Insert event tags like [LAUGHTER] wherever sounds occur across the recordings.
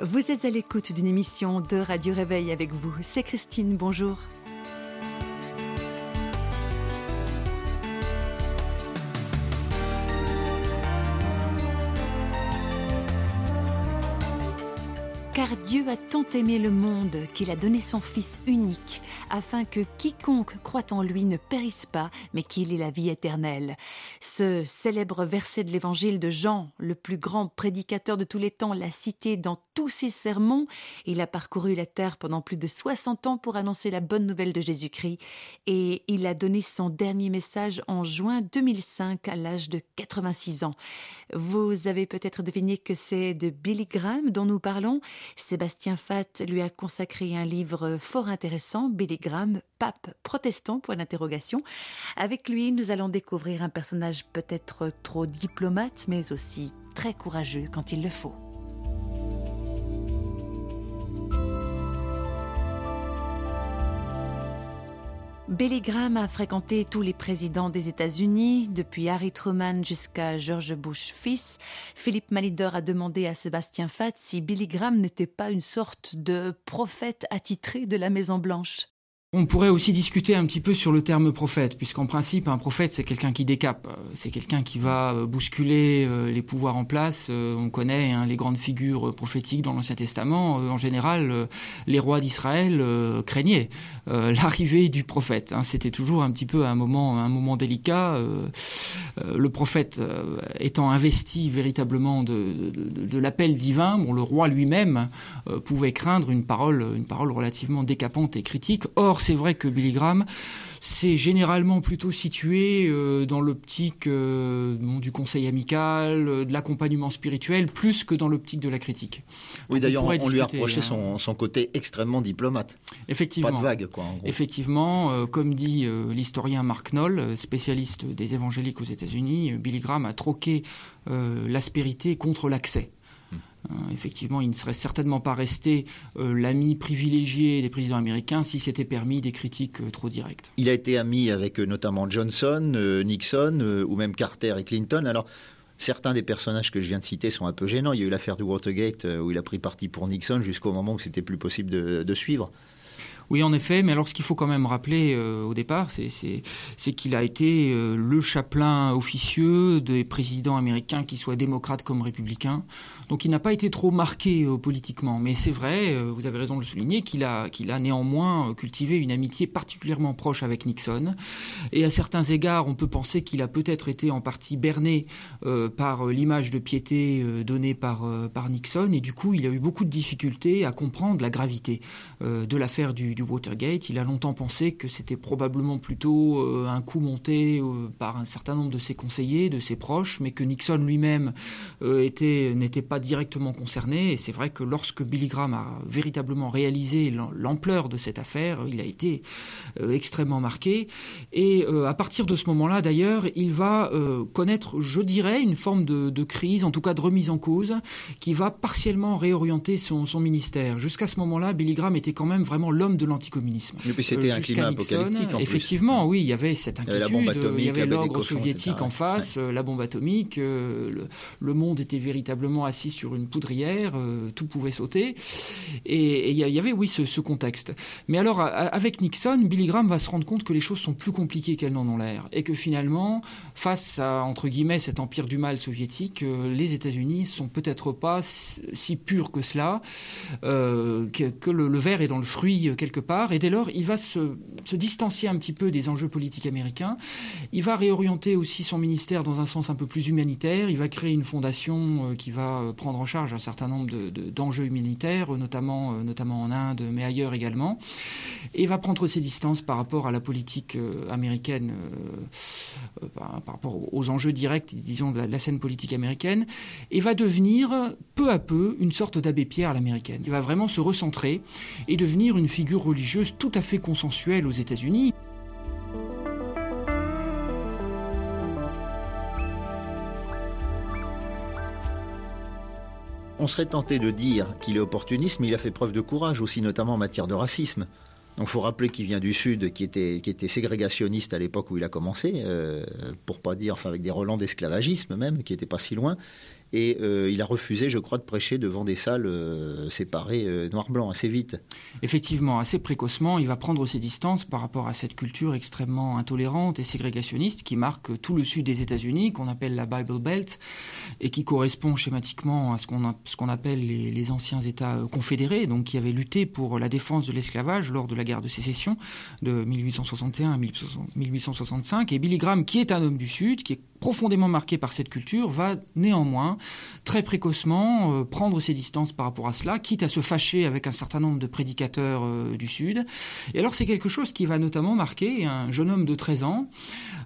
Vous êtes à l'écoute d'une émission de Radio Réveil avec vous. C'est Christine, bonjour. Car Dieu a tant aimé le monde qu'il a donné son Fils unique, afin que quiconque croit en lui ne périsse pas, mais qu'il ait la vie éternelle. Ce célèbre verset de l'évangile de Jean, le plus grand prédicateur de tous les temps, l'a cité dans tous ses sermons. Il a parcouru la terre pendant plus de 60 ans pour annoncer la bonne nouvelle de Jésus-Christ, et il a donné son dernier message en juin 2005 à l'âge de 86 ans. Vous avez peut-être deviné que c'est de Billy Graham dont nous parlons. Sébastien Fatt lui a consacré un livre fort intéressant, Billy Graham, pape protestant, point d'interrogation. Avec lui, nous allons découvrir un personnage peut-être trop diplomate, mais aussi très courageux quand il le faut. Billy Graham a fréquenté tous les présidents des États-Unis, depuis Harry Truman jusqu'à George Bush fils. Philippe Malidor a demandé à Sébastien Fatt si Billy Graham n'était pas une sorte de prophète attitré de la Maison Blanche. On pourrait aussi discuter un petit peu sur le terme prophète, puisqu'en principe, un prophète, c'est quelqu'un qui décape. C'est quelqu'un qui va euh, bousculer euh, les pouvoirs en place. Euh, on connaît hein, les grandes figures prophétiques dans l'Ancien Testament. En général, les rois d'Israël craignaient [LAUGHS] l'arrivée du prophète. Hein. C'était toujours un petit peu un moment, un moment délicat. Le prophète étant investi véritablement de, l'appel divin, le roi lui-même pouvait craindre une parole, une parole relativement décapante et critique. C'est vrai que Billy Graham, c'est généralement plutôt situé euh, dans l'optique euh, du conseil amical, euh, de l'accompagnement spirituel, plus que dans l'optique de la critique. Oui, d'ailleurs, on, lui a reproché son, côté extrêmement diplomate. Effectivement. Pas de vague, quoi. Effectivement, comme dit l'historien Mark Knoll, spécialiste des évangéliques aux États-Unis, Billy Graham a troqué l'aspérité contre l'accès. Euh, effectivement, il ne serait certainement pas resté euh, l'ami privilégié des présidents américains si c'était permis des critiques euh, trop directes. Il a été ami avec notamment Johnson, Nixon ou même Carter et Clinton. Alors, Certains des personnages que je viens de citer sont un peu gênants. Il y a eu l'affaire du Watergate où il a pris parti pour Nixon jusqu'au moment où c'était plus possible de suivre. Oui, en effet, mais alors ce qu'il faut quand même rappeler euh, au départ, c'est qu'il a été euh, le chapelain officieux des présidents américains, qu'ils soient démocrates comme républicains. Donc il n'a pas été trop marqué euh, politiquement. Mais c'est vrai, vous avez raison de le souligner, qu'il a, a néanmoins cultivé une amitié particulièrement proche avec Nixon. Et à certains égards, on peut penser qu'il a peut-être été en partie berné par l'image de piété donnée par, par Nixon. Et du coup, il a eu beaucoup de difficultés à comprendre la gravité de l'affaire du, du Watergate. Il a longtemps pensé que c'était probablement plutôt euh, un coup monté euh, par un certain nombre de ses conseillers, de ses proches, mais que Nixon lui-même euh, n'était pas directement concerné. Et c'est vrai que lorsque Billy Graham a véritablement réalisé l'ampleur de cette affaire, il a été extrêmement marqué. Et à partir de ce moment-là, d'ailleurs, il va connaître, je dirais, une forme de, crise, en tout cas de remise en cause, qui va partiellement réorienter son, son ministère. Jusqu'à ce moment-là, Billy Graham était quand même vraiment l'homme de l'anticommunisme. Puis c'était un climat apocalyptique. En effectivement, oui, il y avait cette inquiétude. Il y avait l'ordre soviétique en face, euh, la bombe atomique. Euh, le, monde était véritablement assis sur une poudrière. Euh, tout pouvait sauter. Et il y avait, oui, ce, contexte. Mais alors, avec Nixon, Billy Graham va se rendre compte que les choses sont plus compliquées qu'elles n'en ont l'air. Et que finalement, face à, entre guillemets, cet empire du mal soviétique, les États-Unis sont peut-être pas si purs que cela, que, le, le verre est dans le fruit quelque part, et dès lors, il va se, distancier un petit peu des enjeux politiques américains. Il va réorienter aussi son ministère dans un sens un peu plus humanitaire. Il va créer une fondation euh, qui va euh, prendre en charge un certain nombre d'enjeux de, humanitaires, notamment, euh, notamment en Inde, mais ailleurs également. Et va prendre ses distances par rapport à la politique américaine, par, rapport aux enjeux directs, disons, de la, scène politique américaine, et va devenir peu à peu une sorte d'abbé Pierre à l'américaine. Il va vraiment se recentrer et devenir une figure religieuse tout à fait consensuelle aux États-Unis. On serait tenté de dire qu'il est opportuniste, mais il a fait preuve de courage aussi, notamment en matière de racisme. Donc, faut rappeler qu'il vient du Sud, qui était, ségrégationniste à l'époque où il a commencé, euh, pour pas dire, enfin, avec des relents d'esclavagisme même, qui n'étaient pas si loin. Et euh, il a refusé, je crois, de prêcher devant des salles euh, séparées euh, noir-blanc assez vite. Effectivement, assez précocement, il va prendre ses distances par rapport à cette culture extrêmement intolérante et ségrégationniste qui marque tout le sud des États-Unis, qu'on appelle la Bible Belt, et qui correspond schématiquement à ce qu'on appelle les, les, anciens États confédérés, donc qui avaient lutté pour la défense de l'esclavage lors de la guerre de sécession de 1861 à 1865. Et Billy Graham, qui est un homme du Sud, qui est profondément marqué par cette culture, va néanmoins très précocement euh, prendre ses distances par rapport à cela, quitte à se fâcher avec un certain nombre de prédicateurs euh, du Sud. Et alors c'est quelque chose qui va notamment marquer un jeune homme de 13 ans,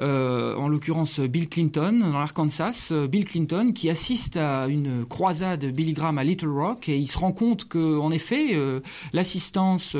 euh, en l'occurrence Bill Clinton, dans l'Arkansas, Bill Clinton qui assiste à une croisade Billy Graham à Little Rock et il se rend compte que en effet l'assistance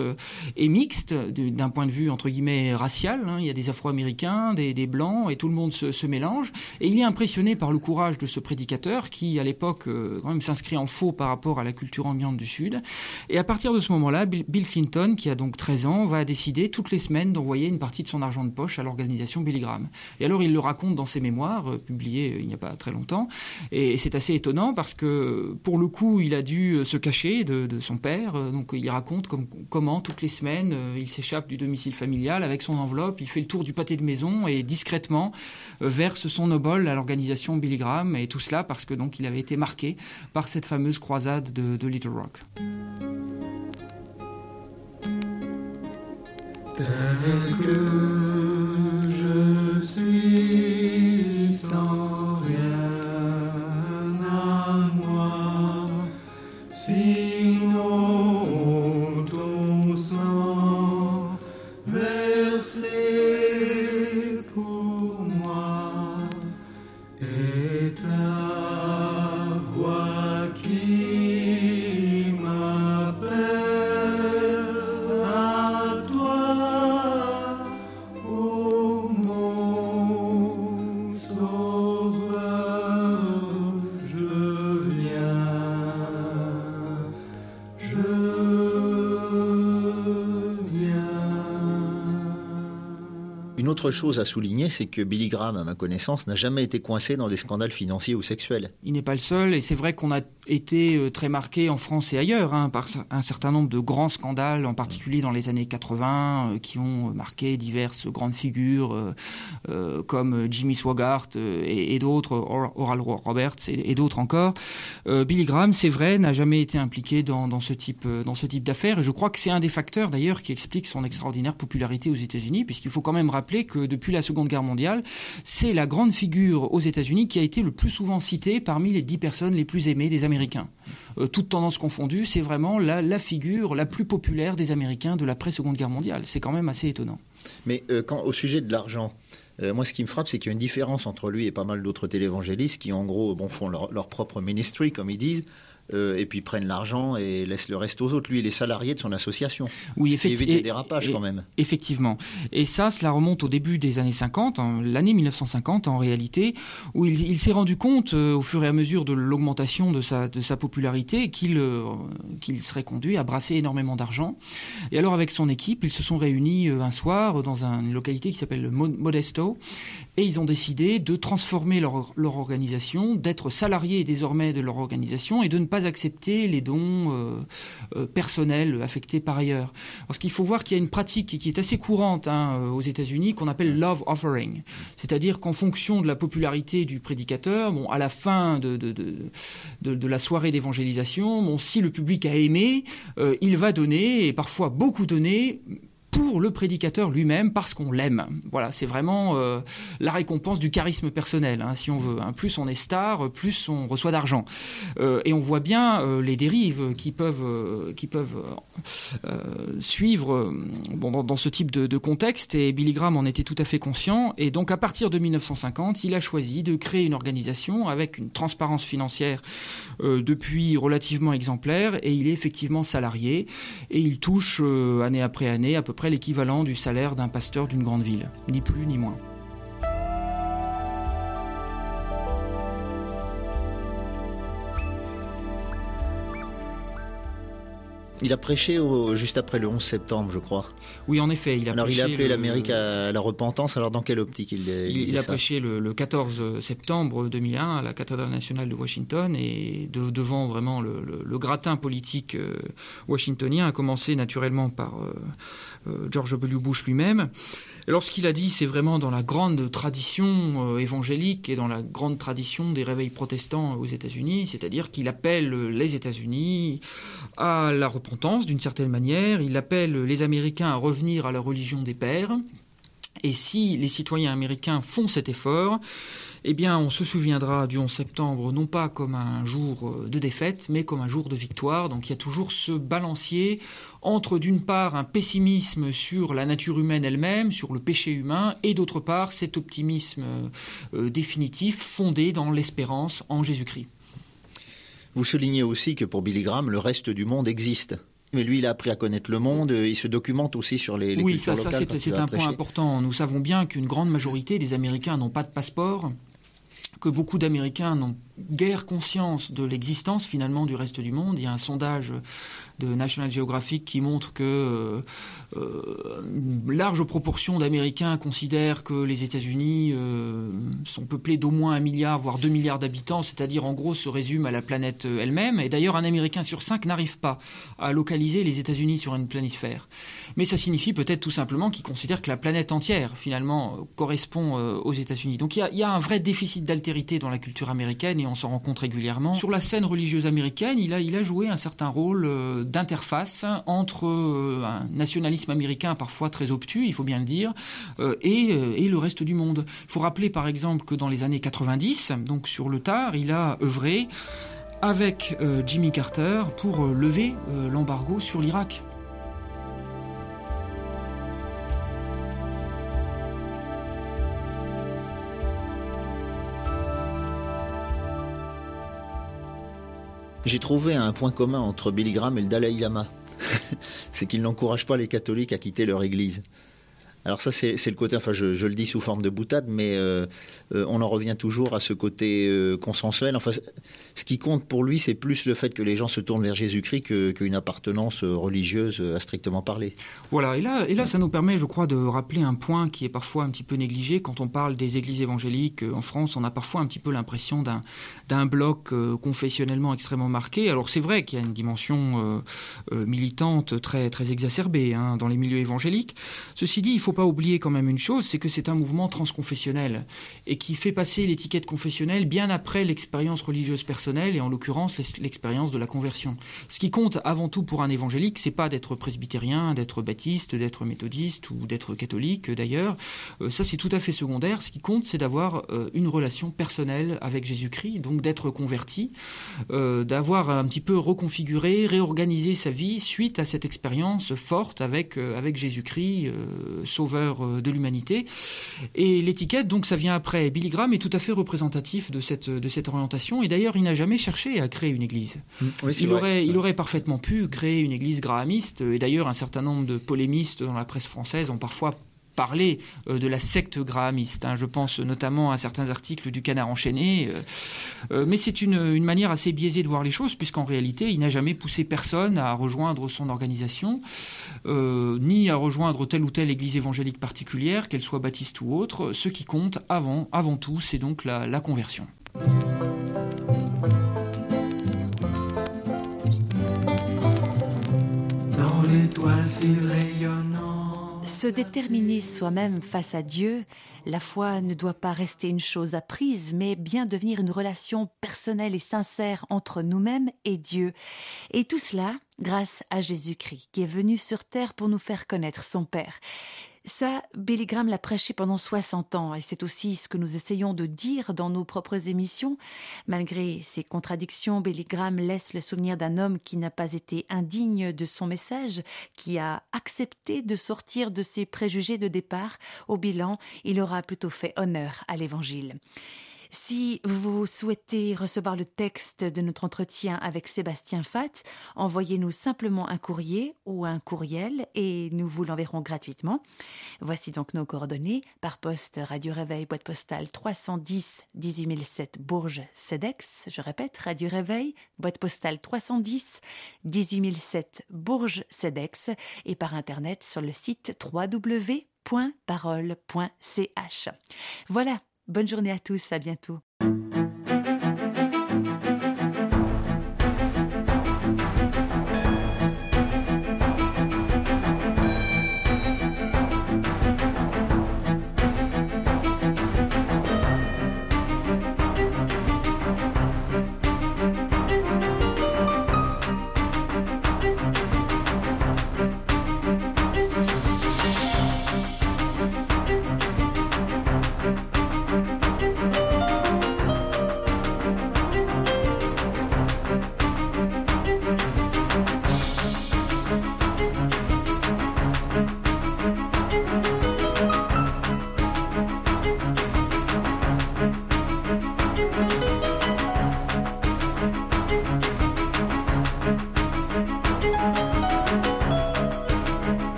est mixte d'un point de vue entre guillemets racial. Hein. Il y a des Afro-Américains, des, blancs et tout le monde se mélange. Et il est impressionné par le courage de ce prédicateur qui, à l'époque, euh, quand même s'inscrit en faux par rapport à la culture ambiante du Sud. Et à partir de ce moment-là, Bill Clinton, qui a donc 13 ans, va décider toutes les semaines d'envoyer une partie de son argent de poche à l'organisation Billy Graham. Et alors, il le raconte dans ses mémoires, euh, publiés euh, il n'y a pas très longtemps. Et c'est assez étonnant parce que, pour le coup, il a dû se cacher de, son père. Donc, il raconte comment, toutes les semaines, il s'échappe du domicile familial avec son enveloppe, il fait le tour du pâté de maison et discrètement verse son À l'organisation Billy Graham, et tout cela parce que donc il avait été marqué par cette fameuse croisade de, de Little Rock. Une autre chose à souligner, c'est que Billy Graham, à ma connaissance, n'a jamais été coincé dans des scandales financiers ou sexuels. Il n'est pas le seul, et c'est vrai qu'on a été euh, très marqué en France et ailleurs hein, par un certain nombre de grands scandales, en particulier dans les années 80, euh, qui ont marqué diverses grandes figures euh, comme Jimmy Swaggart et, d'autres, Oral Roberts et, d'autres encore. Billy Graham, c'est vrai, n'a jamais été impliqué dans ce type, dans ce type d'affaires, et je crois que c'est un des facteurs d'ailleurs qui explique son extraordinaire popularité aux États-Unis, puisqu'il faut quand même rappeler que depuis la Seconde Guerre mondiale, c'est la grande figure aux États-Unis qui a été le plus souvent citée parmi les dix personnes les plus aimées des Américains. Euh, toutes tendances confondues, c'est vraiment la, la figure la plus populaire des Américains de l'après-Seconde Guerre mondiale. C'est quand même assez étonnant. Mais euh, au sujet de l'argent, euh, moi, ce qui me frappe, c'est qu'il y a une différence entre lui et pas mal d'autres télévangélistes qui, en gros, bon, font leur propre ministry, comme ils disent, euh, et puis prennent l'argent et laissent le reste aux autres. Lui, il est salarié de son association. Oui, qui évite des dérapages et- quand même. Effectivement. Et ça, cela remonte au début des années 50, en- l'année 1950 en réalité, où il, il s'est rendu compte euh, au fur et à mesure de l'augmentation de sa, de sa popularité qu'il euh, qu'il serait conduit à brasser énormément d'argent. Et alors avec son équipe, ils se sont réunis un soir dans un- une localité qui s'appelle Mo- Modesto, et ils ont décidé de transformer leur, leur organisation, d'être salariés désormais de leur organisation et de ne pas accepter les dons euh, euh, personnels affectés par ailleurs. Parce qu'il faut voir qu'il y a une pratique qui est assez courante hein, euh, aux États-Unis qu'on appelle love offering, c'est-à-dire qu'en fonction de la popularité du prédicateur, bon, à la fin de, de, de, de, de la soirée d'évangélisation, bon, si le public a aimé, euh, il va donner et parfois beaucoup donner pour le prédicateur lui-même parce qu'on l'aime. Voilà, c'est vraiment euh, la récompense du charisme personnel, hein, si on veut. hein. Plus on est star, plus on reçoit d'argent. Euh, et on voit bien euh, les dérives qui peuvent, qui peuvent suivre bon, dans, ce type de, de contexte. Et Billy Graham en était tout à fait conscient. Et donc, à partir de 1950, il a choisi de créer une organisation avec une transparence financière depuis relativement exemplaire. Et il est effectivement salarié. Et il touche année après année à peu près l'équivalent du salaire d'un pasteur d'une grande ville. Ni plus ni moins. Il a prêché au- juste après le 11 septembre, je crois. Oui, en effet, il a alors prêché il a appelé le- l'Amérique à la repentance. Alors dans quelle optique il, il, Il, a ça prêché le, le 14 septembre 2001 à la cathédrale nationale de Washington et de- devant vraiment le, gratin politique euh, washingtonien, a commencé naturellement par euh, euh, George W. Bush lui-même. Et Lorsqu'il a dit, c'est vraiment dans la grande tradition euh, évangélique et dans la grande tradition des réveils protestants aux États-Unis, c'est-à-dire qu'il appelle les États-Unis à la repentance d'une certaine manière, il appelle les Américains à revenir à la religion des pères. Et si les citoyens américains font cet effort, eh bien, on se souviendra du 11 septembre non pas comme un jour de défaite, mais comme un jour de victoire. Donc il y a toujours ce balancier entre, d'une part, un pessimisme sur la nature humaine elle-même, sur le péché humain, et d'autre part, cet optimisme définitif fondé dans l'espérance en Jésus-Christ. Vous soulignez aussi que pour Billy Graham, le reste du monde existe. Mais lui, il a appris à connaître le monde. euh, Il se documente aussi sur les, les oui, cultures ça, ça locales il c'est un point important. Nous savons bien qu'une grande majorité des Américains n'ont pas de passeport, que beaucoup d'Américains n'ont guère conscience de l'existence finalement du reste du monde. Il y a un sondage de National Geographic qui montre que euh, euh, une large proportion d'Américains considèrent que les États-Unis euh, sont peuplés d'au moins un milliard, voire deux milliards d'habitants, c'est-à-dire en gros se résument à la planète euh, elle-même. Et d'ailleurs, un Américain sur cinq n'arrive pas à localiser les États-Unis sur une planisphère. Mais ça signifie peut-être tout simplement qu'ils considèrent que la planète entière, finalement, euh, correspond euh, aux États-Unis. Donc il y, a, un vrai déficit d'altérité dans la culture américaine et s'en rend compte régulièrement. Sur la scène religieuse américaine, il a, il a joué un certain rôle euh, d'interface entre euh, un nationalisme américain parfois très obtus, il faut bien le dire, euh, et, et le reste du monde. Il faut rappeler par exemple que dans les années 90, donc sur le tard, il a œuvré avec Jimmy Carter pour lever l'embargo sur l'Irak. J'ai trouvé un point commun entre Billy Graham et le Dalai Lama. [LAUGHS] c'est qu'il n'encourage pas les catholiques à quitter leur église. Alors ça, c'est le côté, enfin je, le dis sous forme de boutade, mais euh, euh, on en revient toujours à ce côté euh, consensuel. Enfin, ce qui compte pour lui, c'est plus le fait que les gens se tournent vers Jésus-Christ qu'une appartenance religieuse à strictement parler. Voilà, et là, et là, ça nous permet, je crois, de rappeler un point qui est parfois un petit peu négligé. Quand on parle des églises évangéliques en France, on a parfois un petit peu l'impression d'un, bloc confessionnellement extrêmement marqué. Alors c'est vrai qu'il y a une dimension militante très, très exacerbée hein, dans les milieux évangéliques. Ceci dit, il faut pas oublier quand même une chose, c'est que c'est un mouvement transconfessionnel et qui fait passer l'étiquette confessionnelle bien après l'expérience religieuse personnelle et en l'occurrence l'ex- l'expérience de la conversion. Ce qui compte avant tout pour un évangélique, c'est pas d'être presbytérien, d'être baptiste, d'être méthodiste ou d'être catholique d'ailleurs. Euh, ça c'est tout à fait secondaire. Ce qui compte, c'est d'avoir euh, une relation personnelle avec Jésus-Christ, donc d'être converti, euh, d'avoir un petit peu reconfiguré, réorganisé sa vie suite à cette expérience forte avec avec Jésus-Christ, sauveur euh, de l'humanité. Et l'étiquette, donc, ça vient après. Billy Graham est tout à fait représentatif de cette, de cette orientation. Et d'ailleurs, il n'a jamais cherché à créer une église. Oui, c'est Il vrai. aurait, il aurait parfaitement pu créer une église grahamiste. Et d'ailleurs, un certain nombre de polémistes dans la presse française ont parfois parlé euh, de la secte grahamiste. hein. Je pense notamment à certains articles du Canard enchaîné. euh, euh, mais c'est une, manière assez biaisée de voir les choses, puisqu'en réalité, il n'a jamais poussé personne à rejoindre son organisation, ni à rejoindre telle ou telle église évangélique particulière, qu'elle soit baptiste ou autre. Ce qui compte avant, avant tout, c'est donc la, la conversion. dans l'étoile. Se déterminer soi-même face à Dieu, la foi ne doit pas rester une chose apprise, mais bien devenir une relation personnelle et sincère entre nous-mêmes et Dieu. Et tout cela grâce à Jésus-Christ, qui est venu sur terre pour nous faire connaître son Père. Ça, Billy l'a prêché pendant 60 ans, et c'est aussi ce que nous essayons de dire dans nos propres émissions. Malgré ses contradictions, Billy Graham laisse le souvenir d'un homme qui n'a pas été indigne de son message, qui a accepté de sortir de ses préjugés de départ. Au bilan, il aura plutôt fait honneur à l'Évangile. Si vous souhaitez recevoir le texte de notre entretien avec Sébastien Fatt, envoyez-nous simplement un courrier ou un courriel et nous vous l'enverrons gratuitement. Voici donc nos coordonnées par poste Radio Réveil boîte postale 310 18007 Bourges Cedex. Je répète Radio Réveil boîte postale 310 18007 Bourges Cedex et par internet sur le site www.parole.ch. Voilà, Bonne journée à tous, à bientôt.